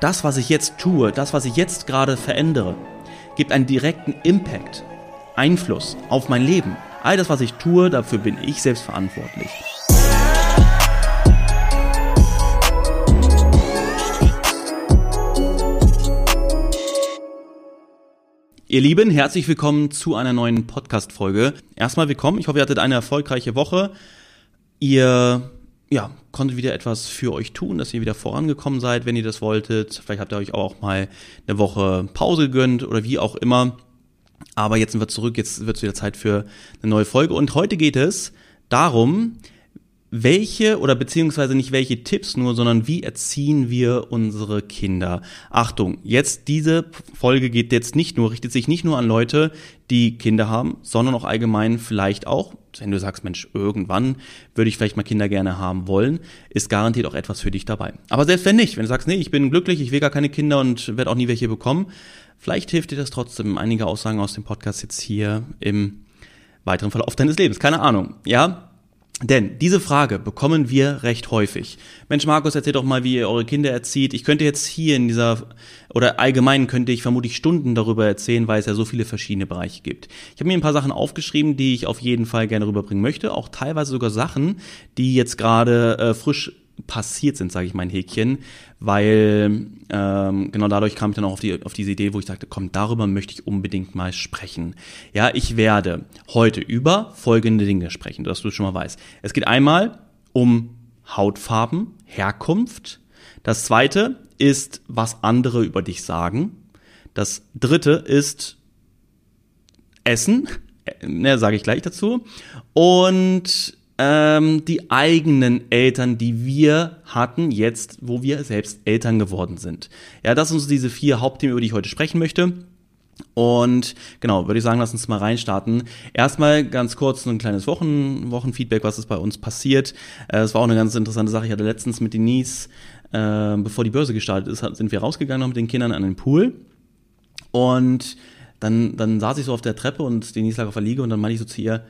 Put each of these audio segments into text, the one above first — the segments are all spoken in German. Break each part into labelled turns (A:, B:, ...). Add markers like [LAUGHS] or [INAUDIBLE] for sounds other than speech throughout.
A: das, was ich jetzt tue, das, was ich jetzt gerade verändere, gibt einen direkten Impact, Einfluss auf mein Leben. All das, was ich tue, dafür bin ich selbst verantwortlich. Ihr Lieben, herzlich willkommen zu einer neuen Podcast-Folge. Erstmal willkommen. Ich hoffe, ihr hattet eine erfolgreiche Woche. Ihr ja, konntet wieder etwas für euch tun, dass ihr wieder vorangekommen seid, wenn ihr das wolltet. Vielleicht habt ihr euch auch mal eine Woche Pause gegönnt oder wie auch immer. Aber jetzt sind wir zurück, jetzt wird es wieder Zeit für eine neue Folge. Und heute geht es darum, welche oder beziehungsweise nicht welche Tipps nur, sondern wie erziehen wir unsere Kinder? Achtung, jetzt diese Folge geht jetzt nicht nur, richtet sich nicht nur an Leute, die Kinder haben, sondern auch allgemein vielleicht auch, wenn du sagst, Mensch, irgendwann würde ich vielleicht mal Kinder gerne haben wollen, ist garantiert auch etwas für dich dabei. Aber selbst wenn nicht, wenn du sagst, nee, ich bin glücklich, ich will gar keine Kinder und werde auch nie welche bekommen, vielleicht hilft dir das trotzdem. Einige Aussagen aus dem Podcast jetzt hier im weiteren Verlauf deines Lebens. Keine Ahnung, ja? Denn diese Frage bekommen wir recht häufig. Mensch, Markus, erzählt doch mal, wie ihr eure Kinder erzieht. Ich könnte jetzt hier in dieser, oder allgemein könnte ich vermutlich Stunden darüber erzählen, weil es ja so viele verschiedene Bereiche gibt. Ich habe mir ein paar Sachen aufgeschrieben, die ich auf jeden Fall gerne rüberbringen möchte. Auch teilweise sogar Sachen, die jetzt gerade äh, frisch passiert sind, sage ich mein Häkchen, weil ähm, genau dadurch kam ich dann auch auf, die, auf diese Idee, wo ich sagte, komm, darüber möchte ich unbedingt mal sprechen. Ja, ich werde heute über folgende Dinge sprechen, dass du schon mal weißt. Es geht einmal um Hautfarben, Herkunft. Das zweite ist, was andere über dich sagen. Das dritte ist Essen, [LAUGHS] ne, sage ich gleich dazu. Und ähm, die eigenen Eltern, die wir hatten, jetzt, wo wir selbst Eltern geworden sind. Ja, das sind so diese vier Hauptthemen, über die ich heute sprechen möchte. Und genau, würde ich sagen, lass uns mal reinstarten. Erstmal ganz kurz ein kleines Wochen, Wochenfeedback, was ist bei uns passiert. Äh, es war auch eine ganz interessante Sache. Ich hatte letztens mit Denise, äh, bevor die Börse gestartet ist, sind wir rausgegangen mit den Kindern an den Pool. Und dann, dann saß ich so auf der Treppe und Denise lag auf der Liege und dann meinte ich so zu ihr,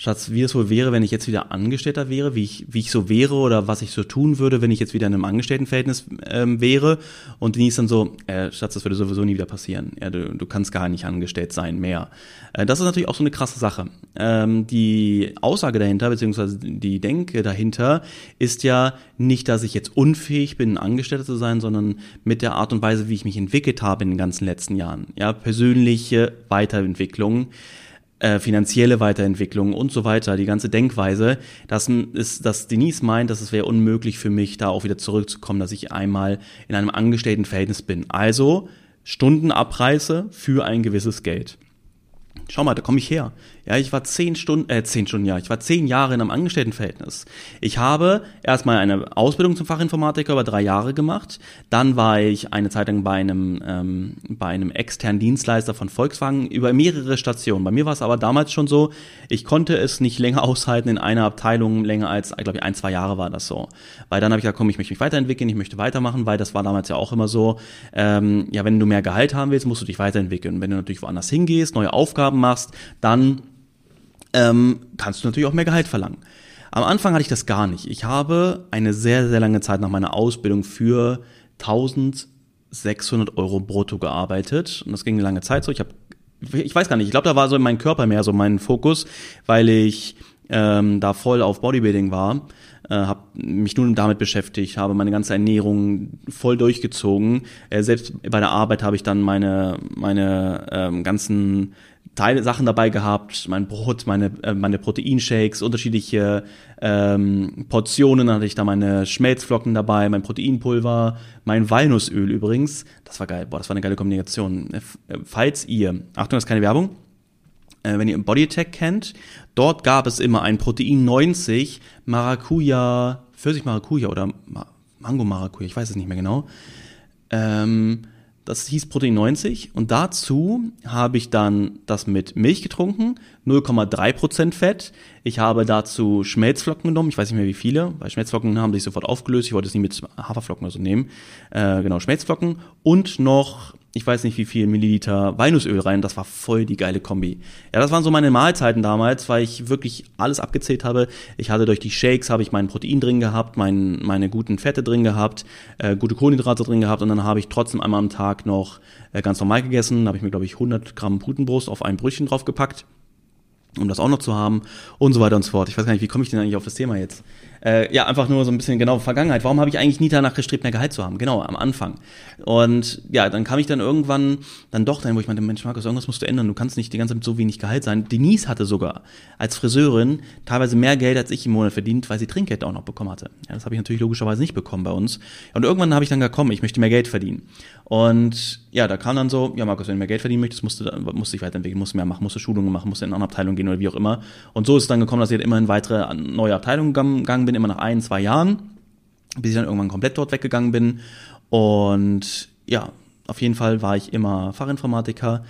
A: Schatz, wie es wohl wäre, wenn ich jetzt wieder Angestellter wäre, wie ich, wie ich so wäre oder was ich so tun würde, wenn ich jetzt wieder in einem Angestelltenverhältnis ähm, wäre. Und Denise dann so, äh, Schatz, das würde sowieso nie wieder passieren. Ja, du, du kannst gar nicht angestellt sein mehr. Äh, das ist natürlich auch so eine krasse Sache. Ähm, die Aussage dahinter, beziehungsweise die Denke dahinter, ist ja nicht, dass ich jetzt unfähig bin, Angestellter zu sein, sondern mit der Art und Weise, wie ich mich entwickelt habe in den ganzen letzten Jahren. Ja, persönliche Weiterentwicklung äh, finanzielle Weiterentwicklung und so weiter, die ganze Denkweise, dass, ist, dass Denise meint, dass es wäre unmöglich für mich, da auch wieder zurückzukommen, dass ich einmal in einem angestellten Verhältnis bin. Also Stundenabreise für ein gewisses Geld. Schau mal, da komme ich her. Ja, ich war zehn Stunden, äh, zehn Stunden, ja, ich war zehn Jahre in einem Angestelltenverhältnis. Ich habe erstmal eine Ausbildung zum Fachinformatiker über drei Jahre gemacht. Dann war ich eine Zeit lang bei einem, ähm, bei einem externen Dienstleister von Volkswagen über mehrere Stationen. Bei mir war es aber damals schon so, ich konnte es nicht länger [LAUGHS] aushalten in einer Abteilung länger als, ich ein, zwei Jahre war das so. Weil dann habe ich gesagt, komm, ich möchte mich weiterentwickeln, ich möchte weitermachen, weil das war damals ja auch immer so, ähm, ja, wenn du mehr Gehalt haben willst, musst du dich weiterentwickeln. Wenn du natürlich woanders hingehst, neue Aufgaben machst, dann ähm, kannst du natürlich auch mehr Gehalt verlangen. Am Anfang hatte ich das gar nicht. Ich habe eine sehr, sehr lange Zeit nach meiner Ausbildung für 1600 Euro brutto gearbeitet. Und das ging eine lange Zeit so. Ich habe, ich weiß gar nicht, ich glaube, da war so mein Körper mehr so mein Fokus, weil ich ähm, da voll auf Bodybuilding war, äh, habe mich nun damit beschäftigt, habe meine ganze Ernährung voll durchgezogen. Äh, selbst bei der Arbeit habe ich dann meine meine ähm, ganzen Teile Sachen dabei gehabt, mein Brot, meine, äh, meine Proteinshakes, unterschiedliche ähm, Portionen, dann hatte ich da meine Schmelzflocken dabei, mein Proteinpulver, mein Walnussöl übrigens. Das war geil, boah, das war eine geile Kombination. Äh, falls ihr, Achtung, das ist keine Werbung, äh, wenn ihr Bodytech kennt, dort gab es immer ein Protein 90 Maracuja, Pfirsich Maracuja oder Mango Maracuja, ich weiß es nicht mehr genau. Ähm, das hieß Protein 90 und dazu habe ich dann das mit Milch getrunken, 0,3% Fett. Ich habe dazu Schmelzflocken genommen, ich weiß nicht mehr wie viele, weil Schmelzflocken haben sich sofort aufgelöst. Ich wollte es nicht mit Haferflocken oder so nehmen. Äh, genau, Schmelzflocken und noch ich weiß nicht wie viel Milliliter Walnussöl rein. Das war voll die geile Kombi. Ja, das waren so meine Mahlzeiten damals, weil ich wirklich alles abgezählt habe. Ich hatte durch die Shakes habe ich mein Protein drin gehabt, mein, meine guten Fette drin gehabt, äh, gute Kohlenhydrate drin gehabt und dann habe ich trotzdem einmal am Tag noch äh, ganz normal gegessen. Da habe ich mir glaube ich 100 Gramm Putenbrust auf ein Brötchen draufgepackt um das auch noch zu haben und so weiter und so fort. Ich weiß gar nicht, wie komme ich denn eigentlich auf das Thema jetzt? Äh, ja, einfach nur so ein bisschen genau Vergangenheit. Warum habe ich eigentlich nie danach gestrebt, mehr Gehalt zu haben? Genau, am Anfang. Und ja, dann kam ich dann irgendwann dann doch dahin, wo ich meinte, Mensch, Markus, irgendwas musst du ändern. Du kannst nicht die ganze Zeit mit so wenig Gehalt sein. Denise hatte sogar als Friseurin teilweise mehr Geld als ich im Monat verdient, weil sie Trinkgeld auch noch bekommen hatte. Ja, das habe ich natürlich logischerweise nicht bekommen bei uns. Und irgendwann habe ich dann gekommen, ich möchte mehr Geld verdienen. Und ja, da kam dann so, ja, Markus, wenn du mehr Geld verdienen möchtest, musst du, musst du dich weiterentwickeln, musst mehr machen, musst du Schulungen machen, musst du in eine andere Abteilung gehen oder wie auch immer. Und so ist es dann gekommen, dass ich halt immer in weitere neue Abteilungen gegangen bin, immer nach ein, zwei Jahren, bis ich dann irgendwann komplett dort weggegangen bin. Und ja, auf jeden Fall war ich immer Fachinformatiker.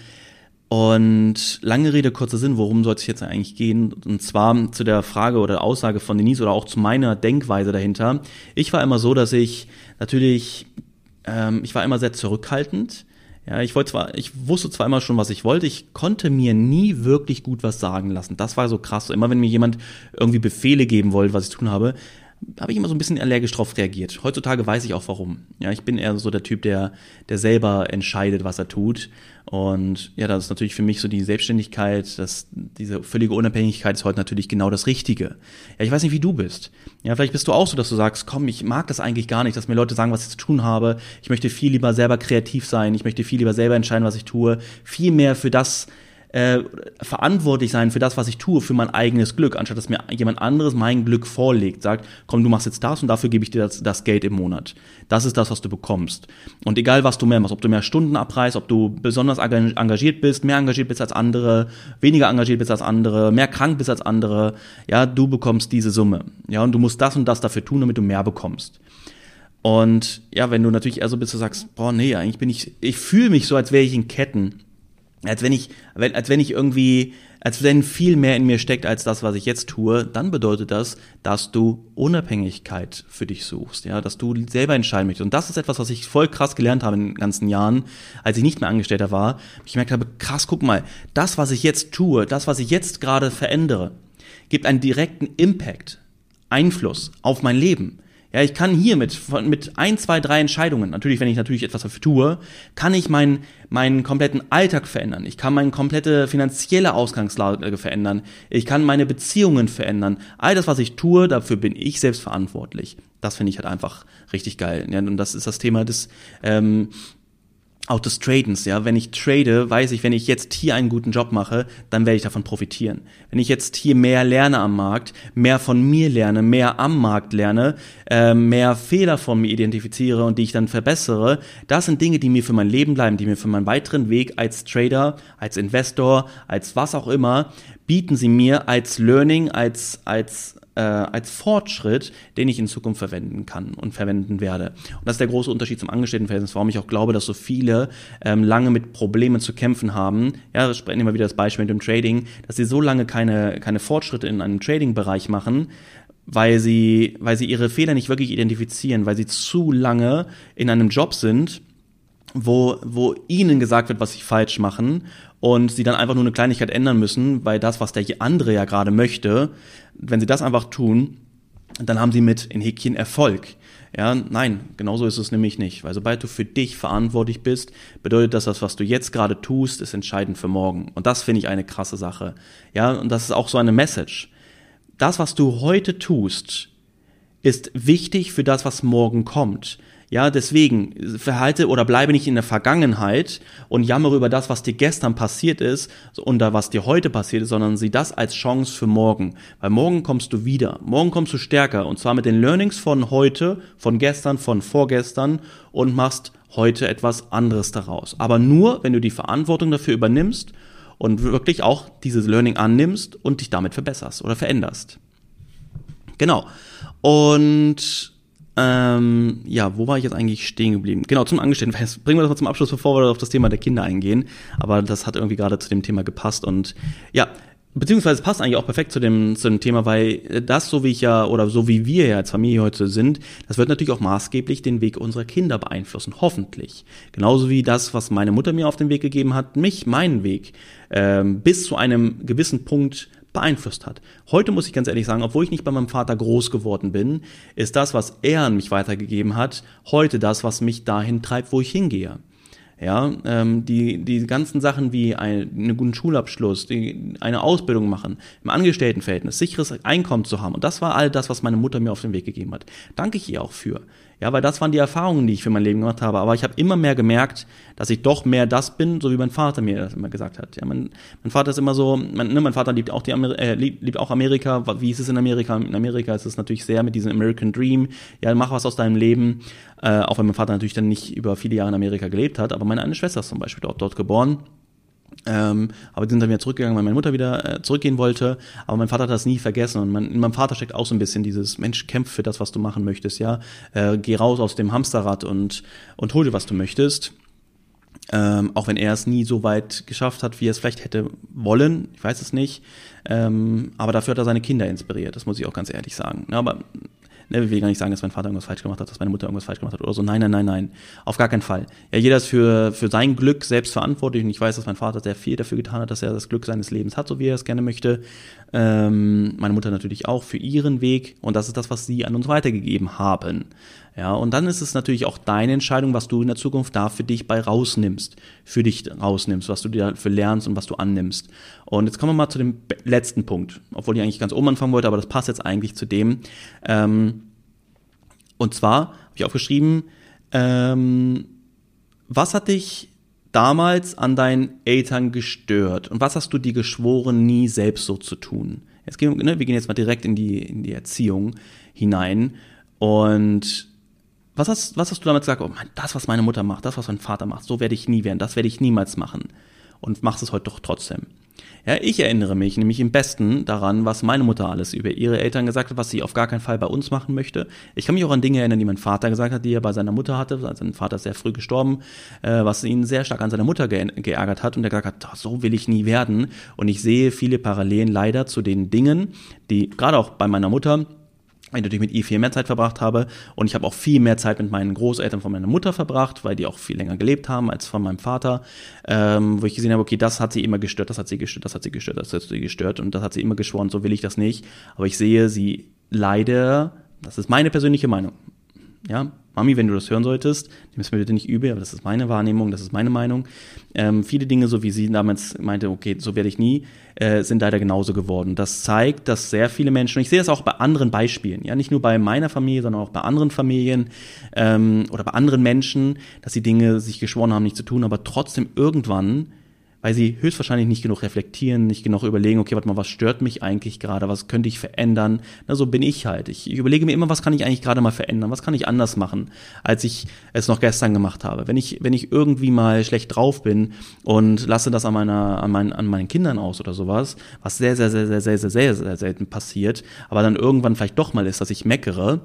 A: Und lange Rede, kurzer Sinn, worum soll es jetzt eigentlich gehen? Und zwar zu der Frage oder Aussage von Denise oder auch zu meiner Denkweise dahinter. Ich war immer so, dass ich natürlich ähm, ich war immer sehr zurückhaltend. Ja, ich wollte zwar, ich wusste zwar immer schon, was ich wollte, ich konnte mir nie wirklich gut was sagen lassen. Das war so krass. Immer wenn mir jemand irgendwie Befehle geben wollte, was ich tun habe, habe ich immer so ein bisschen allergisch drauf reagiert. Heutzutage weiß ich auch warum. Ja, ich bin eher so der Typ, der, der selber entscheidet, was er tut. Und ja, das ist natürlich für mich so die Selbstständigkeit, das, diese völlige Unabhängigkeit ist heute natürlich genau das Richtige. Ja, ich weiß nicht, wie du bist. Ja, vielleicht bist du auch so, dass du sagst, komm, ich mag das eigentlich gar nicht, dass mir Leute sagen, was ich zu tun habe. Ich möchte viel lieber selber kreativ sein. Ich möchte viel lieber selber entscheiden, was ich tue. Viel mehr für das, äh, verantwortlich sein für das, was ich tue, für mein eigenes Glück, anstatt dass mir jemand anderes mein Glück vorlegt, sagt, komm, du machst jetzt das und dafür gebe ich dir das, das Geld im Monat. Das ist das, was du bekommst. Und egal, was du mehr machst, ob du mehr Stunden abreißt, ob du besonders engagiert bist, mehr engagiert bist als andere, weniger engagiert bist als andere, mehr krank bist als andere, ja, du bekommst diese Summe. Ja, und du musst das und das dafür tun, damit du mehr bekommst. Und ja, wenn du natürlich eher so bist, du sagst, boah, nee, eigentlich bin ich, ich fühle mich so, als wäre ich in Ketten als wenn ich, als wenn ich irgendwie, als wenn viel mehr in mir steckt als das, was ich jetzt tue, dann bedeutet das, dass du Unabhängigkeit für dich suchst, ja, dass du selber entscheiden möchtest. Und das ist etwas, was ich voll krass gelernt habe in den ganzen Jahren, als ich nicht mehr Angestellter war. Ich gemerkt habe, krass, guck mal, das, was ich jetzt tue, das, was ich jetzt gerade verändere, gibt einen direkten Impact, Einfluss auf mein Leben. Ja, ich kann hier mit, mit ein, zwei, drei Entscheidungen, natürlich, wenn ich natürlich etwas dafür tue, kann ich meinen, meinen kompletten Alltag verändern. Ich kann meine komplette finanzielle Ausgangslage verändern. Ich kann meine Beziehungen verändern. All das, was ich tue, dafür bin ich selbst verantwortlich. Das finde ich halt einfach richtig geil. Ja, und das ist das Thema des, ähm, auch des Tradens, ja. Wenn ich trade, weiß ich, wenn ich jetzt hier einen guten Job mache, dann werde ich davon profitieren. Wenn ich jetzt hier mehr lerne am Markt, mehr von mir lerne, mehr am Markt lerne, äh, mehr Fehler von mir identifiziere und die ich dann verbessere, das sind Dinge, die mir für mein Leben bleiben, die mir für meinen weiteren Weg als Trader, als Investor, als was auch immer, bieten sie mir als Learning, als, als äh, als Fortschritt, den ich in Zukunft verwenden kann und verwenden werde. Und das ist der große Unterschied zum Angestelltenverhältnis, warum ich auch glaube, dass so viele ähm, lange mit Problemen zu kämpfen haben. Ja, sprechen immer wieder das Beispiel mit dem Trading, dass sie so lange keine, keine Fortschritte in einem Trading-Bereich machen, weil sie, weil sie ihre Fehler nicht wirklich identifizieren, weil sie zu lange in einem Job sind, wo, wo ihnen gesagt wird, was sie falsch machen und sie dann einfach nur eine Kleinigkeit ändern müssen, weil das, was der andere ja gerade möchte, wenn sie das einfach tun, dann haben sie mit in Häkchen Erfolg. Ja, nein, genauso ist es nämlich nicht. Weil sobald du für dich verantwortlich bist, bedeutet das, das, was du jetzt gerade tust, ist entscheidend für morgen. Und das finde ich eine krasse Sache. Ja, und das ist auch so eine Message. Das, was du heute tust, ist wichtig für das, was morgen kommt. Ja, deswegen verhalte oder bleibe nicht in der Vergangenheit und jammere über das, was dir gestern passiert ist und da was dir heute passiert ist, sondern sieh das als Chance für morgen. Weil morgen kommst du wieder. Morgen kommst du stärker und zwar mit den Learnings von heute, von gestern, von vorgestern und machst heute etwas anderes daraus. Aber nur, wenn du die Verantwortung dafür übernimmst und wirklich auch dieses Learning annimmst und dich damit verbesserst oder veränderst. Genau. Und ähm, ja, wo war ich jetzt eigentlich stehen geblieben? Genau, zum Angestelltenverhältnis. Bringen wir das mal zum Abschluss, bevor wir auf das Thema der Kinder eingehen. Aber das hat irgendwie gerade zu dem Thema gepasst. Und ja, Beziehungsweise passt eigentlich auch perfekt zu dem, zu dem Thema, weil das, so wie ich ja oder so wie wir ja als Familie heute sind, das wird natürlich auch maßgeblich den Weg unserer Kinder beeinflussen, hoffentlich. Genauso wie das, was meine Mutter mir auf den Weg gegeben hat, mich, meinen Weg, ähm, bis zu einem gewissen Punkt beeinflusst hat. Heute muss ich ganz ehrlich sagen, obwohl ich nicht bei meinem Vater groß geworden bin, ist das, was er an mich weitergegeben hat, heute das, was mich dahin treibt, wo ich hingehe. Ja, ähm, die, die ganzen Sachen wie ein, einen guten Schulabschluss, die, eine Ausbildung machen, im Angestelltenverhältnis, sicheres Einkommen zu haben. Und das war all das, was meine Mutter mir auf den Weg gegeben hat. Danke ich ihr auch für. Ja, weil das waren die Erfahrungen, die ich für mein Leben gemacht habe. Aber ich habe immer mehr gemerkt, dass ich doch mehr das bin, so wie mein Vater mir das immer gesagt hat. Ja, mein, mein Vater ist immer so, mein, ne, mein Vater liebt auch die Amer äh, liebt, liebt auch Amerika. Wie ist es in Amerika? In Amerika ist es natürlich sehr mit diesem American Dream. Ja, mach was aus deinem Leben. Äh, auch wenn mein Vater natürlich dann nicht über viele Jahre in Amerika gelebt hat. Aber meine eine Schwester ist zum Beispiel dort, dort geboren. Ähm, aber die sind dann wieder zurückgegangen, weil meine Mutter wieder äh, zurückgehen wollte. Aber mein Vater hat das nie vergessen. Und mein, in meinem Vater steckt auch so ein bisschen dieses Mensch, kämpf für das, was du machen möchtest, ja. Äh, geh raus aus dem Hamsterrad und, und hol dir, was du möchtest. Ähm, auch wenn er es nie so weit geschafft hat, wie er es vielleicht hätte wollen. Ich weiß es nicht. Ähm, aber dafür hat er seine Kinder inspiriert. Das muss ich auch ganz ehrlich sagen. Ja, aber Ne, ich will gar nicht sagen, dass mein Vater irgendwas falsch gemacht hat, dass meine Mutter irgendwas falsch gemacht hat oder so. Nein, nein, nein, nein. Auf gar keinen Fall. Ja, jeder ist für, für sein Glück selbst verantwortlich und ich weiß, dass mein Vater sehr viel dafür getan hat, dass er das Glück seines Lebens hat, so wie er es gerne möchte. Ähm, meine Mutter natürlich auch für ihren Weg und das ist das, was sie an uns weitergegeben haben. Ja, und dann ist es natürlich auch deine Entscheidung, was du in der Zukunft da für dich bei rausnimmst, für dich rausnimmst, was du dir dafür lernst und was du annimmst. Und jetzt kommen wir mal zu dem letzten Punkt, obwohl ich eigentlich ganz oben anfangen wollte, aber das passt jetzt eigentlich zu dem. Ähm, und zwar habe ich aufgeschrieben, ähm, was hat dich damals an deinen Eltern gestört und was hast du dir geschworen, nie selbst so zu tun? Jetzt gehen, ne, wir gehen jetzt mal direkt in die, in die Erziehung hinein und was hast, was hast du damals gesagt? Oh Mann, das, was meine Mutter macht, das, was mein Vater macht, so werde ich nie werden, das werde ich niemals machen. Und machst es heute doch trotzdem. Ja, ich erinnere mich nämlich im Besten daran, was meine Mutter alles über ihre Eltern gesagt hat, was sie auf gar keinen Fall bei uns machen möchte. Ich kann mich auch an Dinge erinnern, die mein Vater gesagt hat, die er bei seiner Mutter hatte. Sein Vater ist sehr früh gestorben, äh, was ihn sehr stark an seiner Mutter ge geärgert hat und er gesagt hat, so will ich nie werden. Und ich sehe viele Parallelen leider zu den Dingen, die gerade auch bei meiner Mutter ich natürlich mit ihr viel mehr Zeit verbracht habe. Und ich habe auch viel mehr Zeit mit meinen Großeltern von meiner Mutter verbracht, weil die auch viel länger gelebt haben als von meinem Vater, ähm, wo ich gesehen habe, okay, das hat sie immer gestört, das hat sie gestört, das hat sie gestört, das hat sie gestört. Und das hat sie immer geschworen, so will ich das nicht. Aber ich sehe sie leider, das ist meine persönliche Meinung, ja, Mami, wenn du das hören solltest, nimm es mir bitte nicht übel, aber das ist meine Wahrnehmung, das ist meine Meinung. Ähm, viele Dinge, so wie sie damals meinte, okay, so werde ich nie, äh, sind leider genauso geworden. Das zeigt, dass sehr viele Menschen, und ich sehe das auch bei anderen Beispielen, ja, nicht nur bei meiner Familie, sondern auch bei anderen Familien ähm, oder bei anderen Menschen, dass sie Dinge sich geschworen haben, nicht zu tun, aber trotzdem irgendwann weil sie höchstwahrscheinlich nicht genug reflektieren, nicht genug überlegen, okay, warte mal, was stört mich eigentlich gerade, was könnte ich verändern? Na, so bin ich halt. Ich, ich überlege mir immer, was kann ich eigentlich gerade mal verändern, was kann ich anders machen, als ich es noch gestern gemacht habe. Wenn ich, wenn ich irgendwie mal schlecht drauf bin und lasse das an meiner, an meinen, an meinen Kindern aus oder sowas, was sehr, sehr, sehr, sehr, sehr, sehr, sehr, sehr selten passiert, aber dann irgendwann vielleicht doch mal ist, dass ich meckere,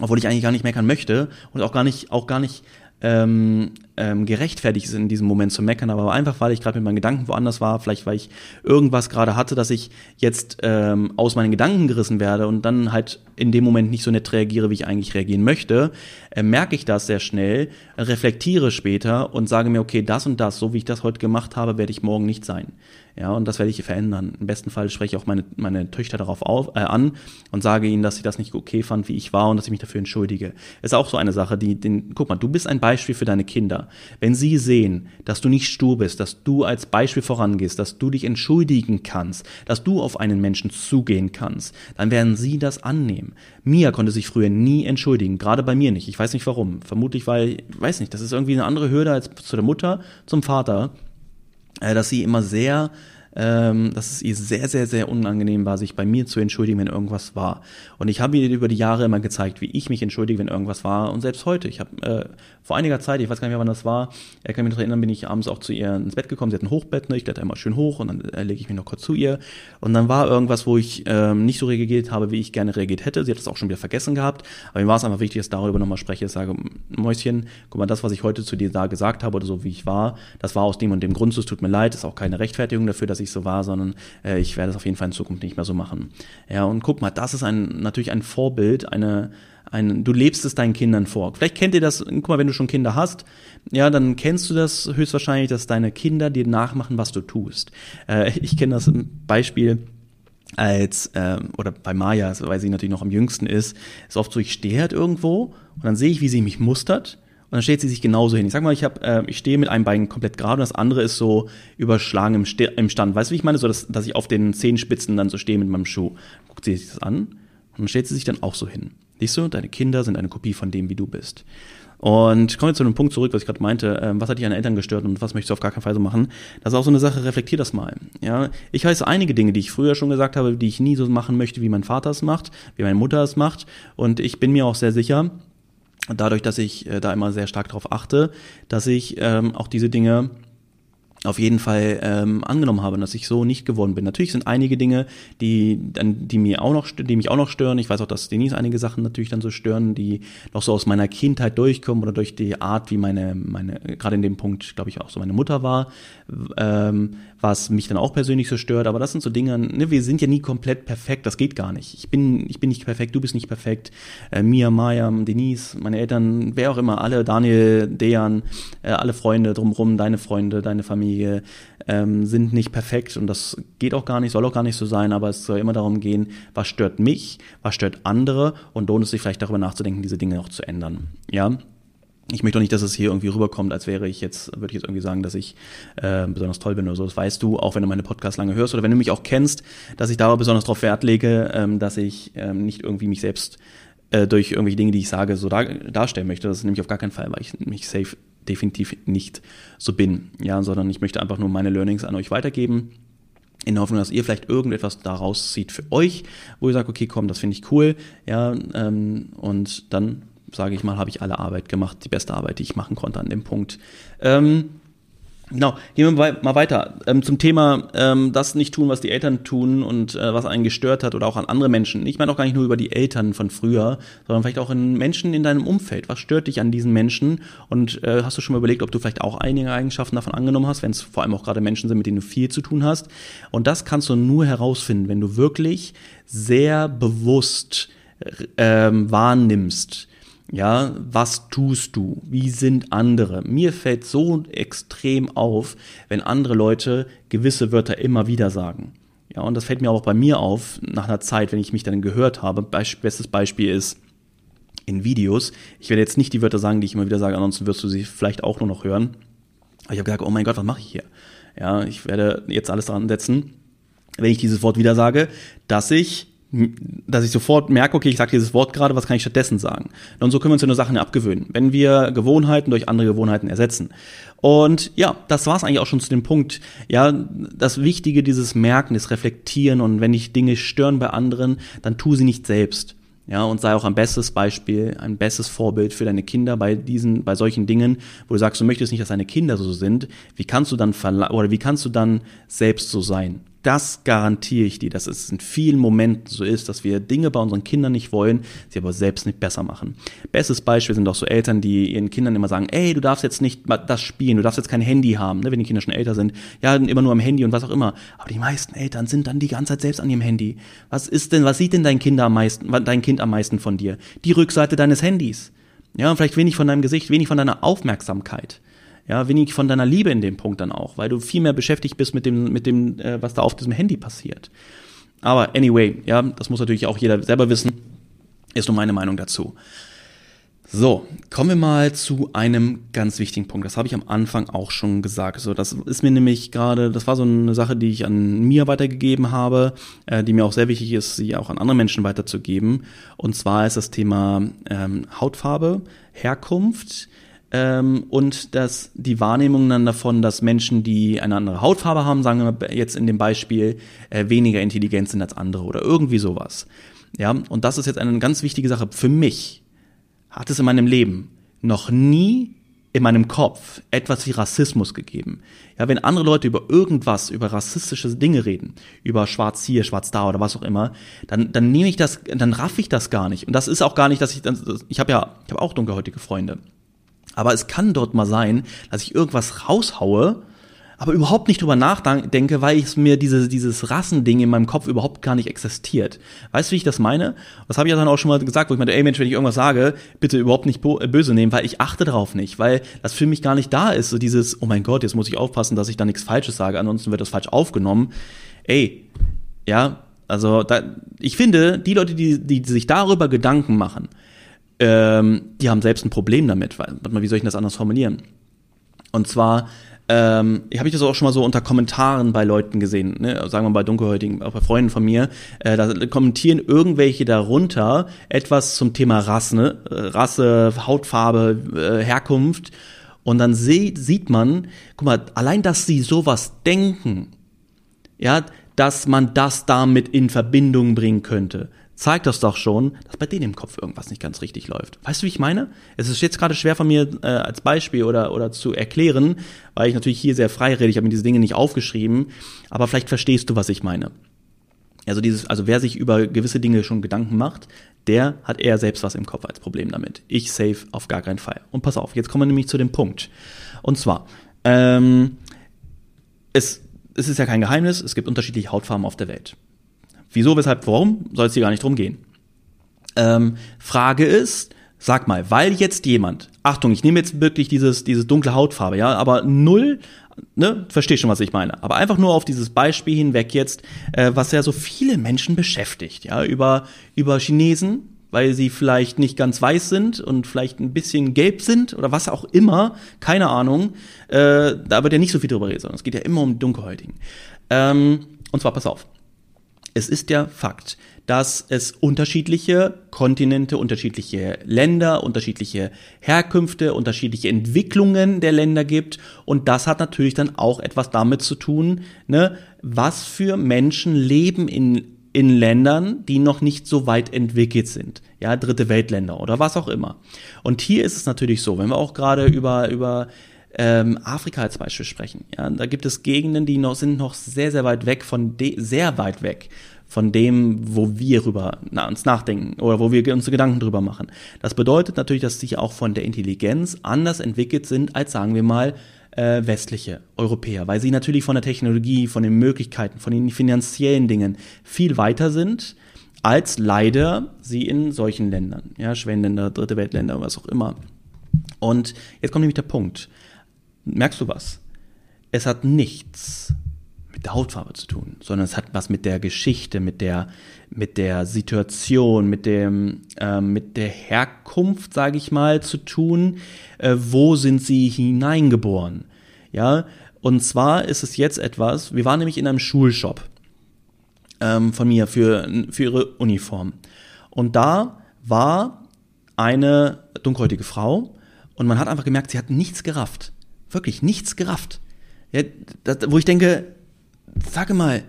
A: obwohl ich eigentlich gar nicht meckern möchte und auch gar nicht, auch gar nicht ähm, ähm, gerechtfertigt ist, in diesem Moment zu meckern, aber einfach, weil ich gerade mit meinen Gedanken woanders war, vielleicht weil ich irgendwas gerade hatte, dass ich jetzt ähm, aus meinen Gedanken gerissen werde und dann halt in dem Moment nicht so nett reagiere, wie ich eigentlich reagieren möchte, äh, merke ich das sehr schnell, reflektiere später und sage mir, okay, das und das, so wie ich das heute gemacht habe, werde ich morgen nicht sein. Ja, und das werde ich verändern. Im besten Fall spreche ich auch meine, meine Töchter darauf auf, äh, an und sage ihnen, dass ich das nicht okay fand, wie ich war und dass ich mich dafür entschuldige. Ist auch so eine Sache, die, den, guck mal, du bist ein Beispiel für deine Kinder. Wenn sie sehen, dass du nicht stur bist, dass du als Beispiel vorangehst, dass du dich entschuldigen kannst, dass du auf einen Menschen zugehen kannst, dann werden sie das annehmen. Mia konnte sich früher nie entschuldigen, gerade bei mir nicht. Ich weiß nicht warum. Vermutlich, weil, weiß nicht, das ist irgendwie eine andere Hürde als zu der Mutter, zum Vater dass sie immer sehr ähm, dass es ihr sehr, sehr, sehr unangenehm war, sich bei mir zu entschuldigen, wenn irgendwas war. Und ich habe ihr über die Jahre immer gezeigt, wie ich mich entschuldige, wenn irgendwas war. Und selbst heute, ich habe äh, vor einiger Zeit, ich weiß gar nicht mehr, wann das war, er kann mich noch erinnern, bin ich abends auch zu ihr ins Bett gekommen. Sie hat ein Hochbett, ne? ich kletter immer schön hoch und dann äh, lege ich mich noch kurz zu ihr. Und dann war irgendwas, wo ich ähm, nicht so reagiert habe, wie ich gerne reagiert hätte. Sie hat es auch schon wieder vergessen gehabt. Aber mir war es einfach wichtig, dass ich darüber nochmal spreche. Ich sage, Mäuschen, guck mal, das, was ich heute zu dir da gesagt habe oder so, wie ich war, das war aus dem und dem Grund, es tut mir leid, ist auch keine Rechtfertigung dafür, dass ich nicht so war, sondern äh, ich werde es auf jeden Fall in Zukunft nicht mehr so machen. Ja, und guck mal, das ist ein natürlich ein Vorbild, eine ein, du lebst es deinen Kindern vor. Vielleicht kennt ihr das, guck mal, wenn du schon Kinder hast, ja, dann kennst du das höchstwahrscheinlich, dass deine Kinder dir nachmachen, was du tust. Äh, ich kenne das Beispiel als, ähm, oder bei Maya, weil sie natürlich noch am jüngsten ist, ist oft so, ich stehe halt irgendwo und dann sehe ich, wie sie mich mustert und dann steht sie sich genauso hin. Ich sag mal, ich habe, äh, ich stehe mit einem Bein komplett gerade und das andere ist so überschlagen im, St im Stand. Weißt du, wie ich meine? So, dass, dass ich auf den Zehenspitzen dann so stehe mit meinem Schuh. Guckt sie sich das an und dann stellt sie sich dann auch so hin. Siehst du, deine Kinder sind eine Kopie von dem, wie du bist. Und kommen wir zu einem Punkt zurück, was ich gerade meinte. Ähm, was hat dich an Eltern gestört und was möchtest du auf gar keinen Fall so machen? Das ist auch so eine Sache, reflektier das mal. Ja, ich weiß einige Dinge, die ich früher schon gesagt habe, die ich nie so machen möchte, wie mein Vater es macht, wie meine Mutter es macht. Und ich bin mir auch sehr sicher, dadurch, dass ich äh, da immer sehr stark darauf achte, dass ich ähm, auch diese Dinge auf jeden Fall ähm, angenommen habe, dass ich so nicht geworden bin. Natürlich sind einige Dinge, die, die mir auch noch, die mich auch noch stören. Ich weiß auch, dass Denise einige Sachen natürlich dann so stören, die noch so aus meiner Kindheit durchkommen oder durch die Art, wie meine, meine, gerade in dem Punkt, glaube ich, auch so meine Mutter war, ähm, was mich dann auch persönlich so stört. Aber das sind so Dinge, ne, wir sind ja nie komplett perfekt, das geht gar nicht. Ich bin, ich bin nicht perfekt, du bist nicht perfekt. Äh, Mia, Maya, Denise, meine Eltern, wer auch immer, alle, Daniel, Dejan, äh, alle Freunde drumherum, deine Freunde, deine Familie, ähm, sind nicht perfekt und das geht auch gar nicht, soll auch gar nicht so sein, aber es soll immer darum gehen, was stört mich, was stört andere und lohnt es sich vielleicht darüber nachzudenken, diese Dinge auch zu ändern. Ja, ich möchte auch nicht, dass es hier irgendwie rüberkommt, als wäre ich jetzt, würde ich jetzt irgendwie sagen, dass ich äh, besonders toll bin oder so. Das weißt du, auch wenn du meine Podcasts lange hörst oder wenn du mich auch kennst, dass ich da besonders darauf Wert lege, ähm, dass ich ähm, nicht irgendwie mich selbst äh, durch irgendwelche Dinge, die ich sage, so dar darstellen möchte. Das ist nämlich auf gar keinen Fall, weil ich mich safe definitiv nicht so bin. Ja, sondern ich möchte einfach nur meine Learnings an euch weitergeben in der Hoffnung, dass ihr vielleicht irgendetwas daraus zieht für euch, wo ihr sagt, okay, komm, das finde ich cool, ja, ähm, und dann sage ich mal, habe ich alle Arbeit gemacht, die beste Arbeit, die ich machen konnte an dem Punkt. Ähm, Genau, gehen wir mal weiter ähm, zum Thema ähm, das nicht tun, was die Eltern tun und äh, was einen gestört hat oder auch an andere Menschen. Ich meine auch gar nicht nur über die Eltern von früher, sondern vielleicht auch in Menschen in deinem Umfeld. Was stört dich an diesen Menschen? Und äh, hast du schon mal überlegt, ob du vielleicht auch einige Eigenschaften davon angenommen hast, wenn es vor allem auch gerade Menschen sind, mit denen du viel zu tun hast? Und das kannst du nur herausfinden, wenn du wirklich sehr bewusst ähm, wahrnimmst, ja, was tust du? Wie sind andere? Mir fällt so extrem auf, wenn andere Leute gewisse Wörter immer wieder sagen. Ja, und das fällt mir auch bei mir auf, nach einer Zeit, wenn ich mich dann gehört habe. Bestes Beispiel ist in Videos. Ich werde jetzt nicht die Wörter sagen, die ich immer wieder sage, ansonsten wirst du sie vielleicht auch nur noch hören. Aber ich habe gesagt, oh mein Gott, was mache ich hier? Ja, ich werde jetzt alles daran setzen, wenn ich dieses Wort wieder sage, dass ich dass ich sofort merke, okay, ich sage dieses Wort gerade, was kann ich stattdessen sagen? Und so können wir uns ja nur Sachen abgewöhnen, wenn wir Gewohnheiten durch andere Gewohnheiten ersetzen. Und ja, das war es eigentlich auch schon zu dem Punkt. Ja, das Wichtige, dieses Merken, das Reflektieren und wenn dich Dinge stören bei anderen, dann tu sie nicht selbst. Ja, und sei auch ein bestes Beispiel, ein bestes Vorbild für deine Kinder bei diesen, bei solchen Dingen, wo du sagst, du möchtest nicht, dass deine Kinder so sind. Wie kannst du dann oder wie kannst du dann selbst so sein? Das garantiere ich dir, dass es in vielen Momenten so ist, dass wir Dinge bei unseren Kindern nicht wollen, sie aber selbst nicht besser machen. Bestes Beispiel sind auch so Eltern, die ihren Kindern immer sagen, ey, du darfst jetzt nicht das spielen, du darfst jetzt kein Handy haben, ne, wenn die Kinder schon älter sind. Ja, immer nur am Handy und was auch immer. Aber die meisten Eltern sind dann die ganze Zeit selbst an ihrem Handy. Was ist denn, was sieht denn dein Kind am meisten, dein Kind am meisten von dir? Die Rückseite deines Handys. Ja, und vielleicht wenig von deinem Gesicht, wenig von deiner Aufmerksamkeit. Ja, wenig von deiner Liebe in dem Punkt dann auch, weil du viel mehr beschäftigt bist mit dem, mit dem, äh, was da auf diesem Handy passiert. Aber anyway, ja, das muss natürlich auch jeder selber wissen. Ist nur meine Meinung dazu. So, kommen wir mal zu einem ganz wichtigen Punkt. Das habe ich am Anfang auch schon gesagt. So, das ist mir nämlich gerade, das war so eine Sache, die ich an mir weitergegeben habe, äh, die mir auch sehr wichtig ist, sie auch an andere Menschen weiterzugeben. Und zwar ist das Thema ähm, Hautfarbe, Herkunft, ähm, und dass die Wahrnehmung dann davon, dass Menschen, die eine andere Hautfarbe haben, sagen wir jetzt in dem Beispiel, äh, weniger intelligent sind als andere oder irgendwie sowas. Ja, und das ist jetzt eine ganz wichtige Sache. Für mich hat es in meinem Leben noch nie in meinem Kopf etwas wie Rassismus gegeben. Ja, wenn andere Leute über irgendwas, über rassistische Dinge reden, über Schwarz hier, Schwarz da oder was auch immer, dann, dann nehme ich das, dann raff ich das gar nicht. Und das ist auch gar nicht, dass ich dann, ich habe ja, ich habe auch dunkelhäutige Freunde. Aber es kann dort mal sein, dass ich irgendwas raushaue, aber überhaupt nicht drüber nachdenke, weil ich mir diese, dieses Rassending in meinem Kopf überhaupt gar nicht existiert. Weißt du, wie ich das meine? Das habe ich ja dann auch schon mal gesagt, wo ich meinte, ey Mensch, wenn ich irgendwas sage, bitte überhaupt nicht böse nehmen, weil ich achte darauf nicht, weil das für mich gar nicht da ist. So dieses, oh mein Gott, jetzt muss ich aufpassen, dass ich da nichts Falsches sage, ansonsten wird das falsch aufgenommen. Ey, ja, also da, ich finde, die Leute, die, die sich darüber Gedanken machen, ähm, die haben selbst ein Problem damit, weil, warte mal, wie soll ich das anders formulieren? Und zwar, ähm, ich habe ich das auch schon mal so unter Kommentaren bei Leuten gesehen, ne? sagen wir mal bei Dunkelhäutigen, auch bei Freunden von mir, äh, da kommentieren irgendwelche darunter etwas zum Thema Rasse, ne? Rasse, Hautfarbe, äh, Herkunft und dann sieht, sieht man, guck mal, allein, dass sie sowas denken, ja, dass man das damit in Verbindung bringen könnte zeigt das doch schon, dass bei denen im Kopf irgendwas nicht ganz richtig läuft. Weißt du, wie ich meine? Es ist jetzt gerade schwer von mir äh, als Beispiel oder, oder zu erklären, weil ich natürlich hier sehr frei rede. Ich habe mir diese Dinge nicht aufgeschrieben, aber vielleicht verstehst du, was ich meine. Also dieses, also wer sich über gewisse Dinge schon Gedanken macht, der hat eher selbst was im Kopf als Problem damit. Ich safe auf gar keinen Fall. Und pass auf, jetzt kommen wir nämlich zu dem Punkt. Und zwar, ähm, es, es ist ja kein Geheimnis, es gibt unterschiedliche Hautfarben auf der Welt. Wieso, weshalb, warum, soll es hier gar nicht drum gehen. Ähm, Frage ist, sag mal, weil jetzt jemand, Achtung, ich nehme jetzt wirklich dieses, dieses dunkle Hautfarbe, ja, aber null, ne, versteh schon, was ich meine. Aber einfach nur auf dieses Beispiel hinweg jetzt, äh, was ja so viele Menschen beschäftigt, ja, über, über Chinesen, weil sie vielleicht nicht ganz weiß sind und vielleicht ein bisschen gelb sind oder was auch immer, keine Ahnung. Äh, da wird ja nicht so viel drüber reden, sondern es geht ja immer um Dunkelhäutigen. Ähm, und zwar, pass auf es ist der Fakt, dass es unterschiedliche Kontinente, unterschiedliche Länder, unterschiedliche Herkünfte, unterschiedliche Entwicklungen der Länder gibt. Und das hat natürlich dann auch etwas damit zu tun, ne, was für Menschen leben in, in Ländern, die noch nicht so weit entwickelt sind. Ja, dritte Weltländer oder was auch immer. Und hier ist es natürlich so, wenn wir auch gerade über, über ähm, Afrika als Beispiel sprechen. Ja, da gibt es Gegenden, die noch sind noch sehr, sehr weit weg von de sehr weit weg von dem, wo wir rüber na, uns nachdenken oder wo wir unsere Gedanken drüber machen. Das bedeutet natürlich, dass sie auch von der Intelligenz anders entwickelt sind als, sagen wir mal, äh, westliche Europäer, weil sie natürlich von der Technologie, von den Möglichkeiten, von den finanziellen Dingen viel weiter sind als leider sie in solchen Ländern, ja, Schwellenländer, dritte Weltländer, was auch immer. Und jetzt kommt nämlich der Punkt merkst du was? Es hat nichts mit der Hautfarbe zu tun, sondern es hat was mit der Geschichte, mit der, mit der Situation, mit dem, äh, mit der Herkunft, sage ich mal, zu tun. Äh, wo sind sie hineingeboren? Ja, und zwar ist es jetzt etwas. Wir waren nämlich in einem Schulshop ähm, von mir für für ihre Uniform und da war eine dunkelhäutige Frau und man hat einfach gemerkt, sie hat nichts gerafft wirklich nichts gerafft. Ja, das, wo ich denke, sage mal,